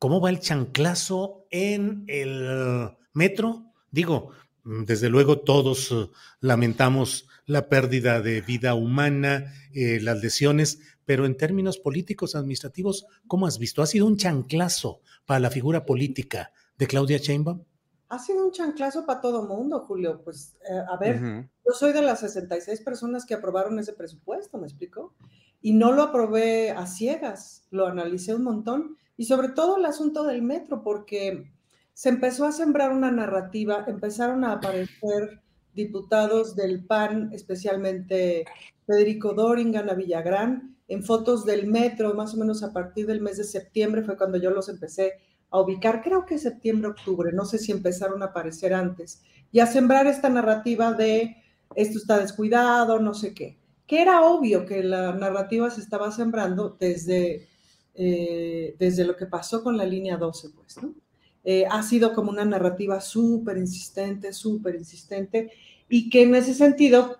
¿cómo va el chanclazo en el metro? Digo, desde luego todos eh, lamentamos la pérdida de vida humana, eh, las lesiones, pero en términos políticos, administrativos, ¿cómo has visto? ¿Ha sido un chanclazo para la figura política de Claudia Sheinbaum? Ha sido un chanclazo para todo mundo, Julio. Pues, eh, a ver, yo soy de las 66 personas que aprobaron ese presupuesto, ¿me explico? Y no lo aprobé a ciegas, lo analicé un montón. Y sobre todo el asunto del metro, porque se empezó a sembrar una narrativa, empezaron a aparecer diputados del PAN, especialmente Federico Doring, Ana Villagrán, en fotos del metro, más o menos a partir del mes de septiembre fue cuando yo los empecé a ubicar, creo que septiembre, octubre, no sé si empezaron a aparecer antes, y a sembrar esta narrativa de esto está descuidado, no sé qué, que era obvio que la narrativa se estaba sembrando desde, eh, desde lo que pasó con la línea 12, pues, ¿no? Eh, ha sido como una narrativa súper insistente, súper insistente, y que en ese sentido,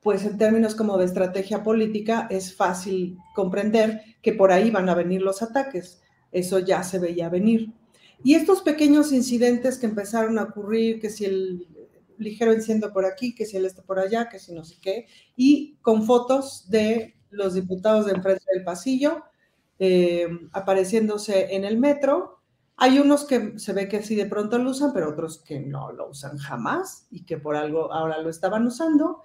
pues en términos como de estrategia política, es fácil comprender que por ahí van a venir los ataques. Eso ya se veía venir. Y estos pequeños incidentes que empezaron a ocurrir, que si el ligero enciendo por aquí, que si el este por allá, que si no sé qué, y con fotos de los diputados de enfrente del pasillo eh, apareciéndose en el metro, hay unos que se ve que sí de pronto lo usan, pero otros que no lo usan jamás y que por algo ahora lo estaban usando.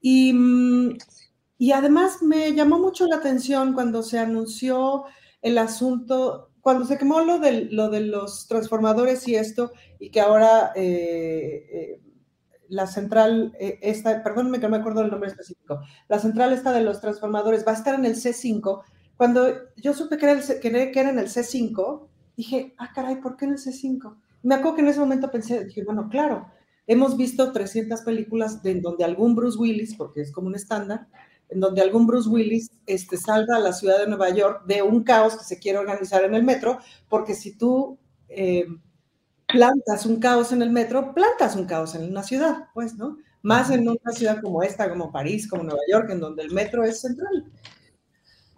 Y, mm, y además me llamó mucho la atención cuando se anunció el asunto, cuando se quemó lo de, lo de los transformadores y esto, y que ahora eh, eh, la central, eh, esta, que no me acuerdo el nombre específico, la central esta de los transformadores va a estar en el C5. Cuando yo supe que era, el, que era en el C5, dije, ah, caray, ¿por qué en el C5? Me acuerdo que en ese momento pensé, dije, bueno, claro, hemos visto 300 películas de, donde algún Bruce Willis, porque es como un estándar, en donde algún Bruce Willis este, salva a la ciudad de Nueva York de un caos que se quiere organizar en el metro, porque si tú eh, plantas un caos en el metro, plantas un caos en una ciudad, pues, ¿no? Más en una ciudad como esta, como París, como Nueva York, en donde el metro es central.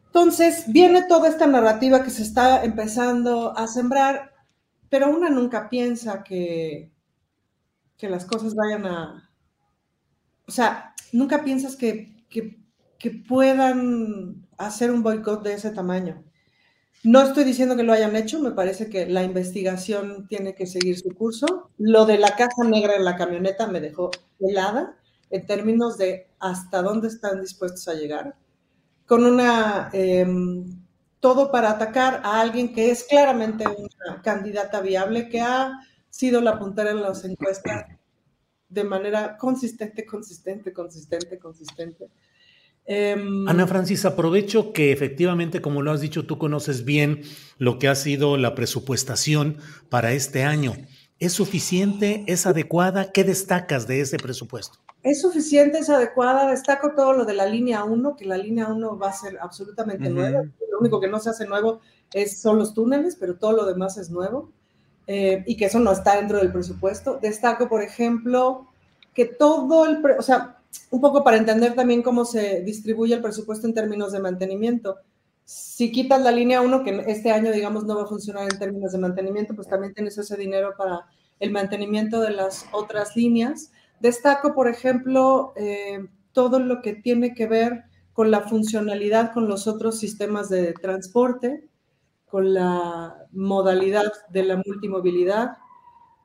Entonces, viene toda esta narrativa que se está empezando a sembrar, pero una nunca piensa que, que las cosas vayan a... O sea, nunca piensas que, que, que puedan hacer un boicot de ese tamaño. No estoy diciendo que lo hayan hecho, me parece que la investigación tiene que seguir su curso. Lo de la caja negra en la camioneta me dejó helada en términos de hasta dónde están dispuestos a llegar con una, em, todo para atacar a alguien que es claramente una candidata viable, que ha sido la puntera en las encuestas de manera consistente, consistente, consistente, consistente. Em, Ana Francis, aprovecho que efectivamente, como lo has dicho, tú conoces bien lo que ha sido la presupuestación para este año. ¿Es suficiente? ¿Es adecuada? ¿Qué destacas de ese presupuesto? es suficiente, es adecuada. Destaco todo lo de la línea 1, que la línea 1 va a ser absolutamente nueva. Lo único que no se hace nuevo es, son los túneles, pero todo lo demás es nuevo. Eh, y que eso no está dentro del presupuesto. Destaco, por ejemplo, que todo el, o sea, un poco para entender también cómo se distribuye el presupuesto en términos de mantenimiento. si quitas la línea 1, que este año, digamos, no va a funcionar en términos de mantenimiento, pues también tienes ese dinero para el mantenimiento de las otras líneas. Destaco, por ejemplo, eh, todo lo que tiene que ver con la funcionalidad con los otros sistemas de transporte, con la modalidad de la multimovilidad.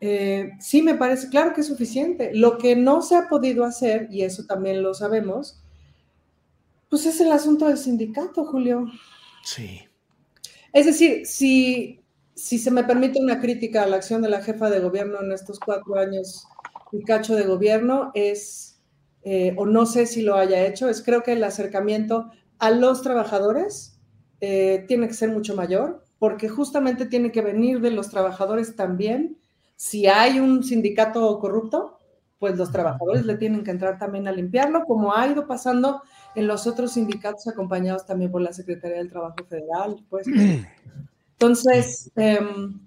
Eh, sí, me parece, claro que es suficiente. Lo que no se ha podido hacer, y eso también lo sabemos, pues es el asunto del sindicato, Julio. Sí. Es decir, si, si se me permite una crítica a la acción de la jefa de gobierno en estos cuatro años y cacho de gobierno, es, eh, o no sé si lo haya hecho, es creo que el acercamiento a los trabajadores eh, tiene que ser mucho mayor, porque justamente tiene que venir de los trabajadores también. Si hay un sindicato corrupto, pues los trabajadores le tienen que entrar también a limpiarlo, como ha ido pasando en los otros sindicatos acompañados también por la Secretaría del Trabajo Federal. Pues. Entonces, em,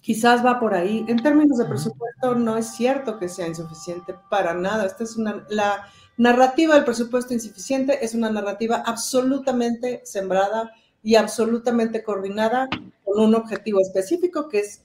quizás va por ahí. En términos de presupuesto, no es cierto que sea insuficiente para nada. Esta es una, la narrativa del presupuesto insuficiente es una narrativa absolutamente sembrada y absolutamente coordinada con un objetivo específico que es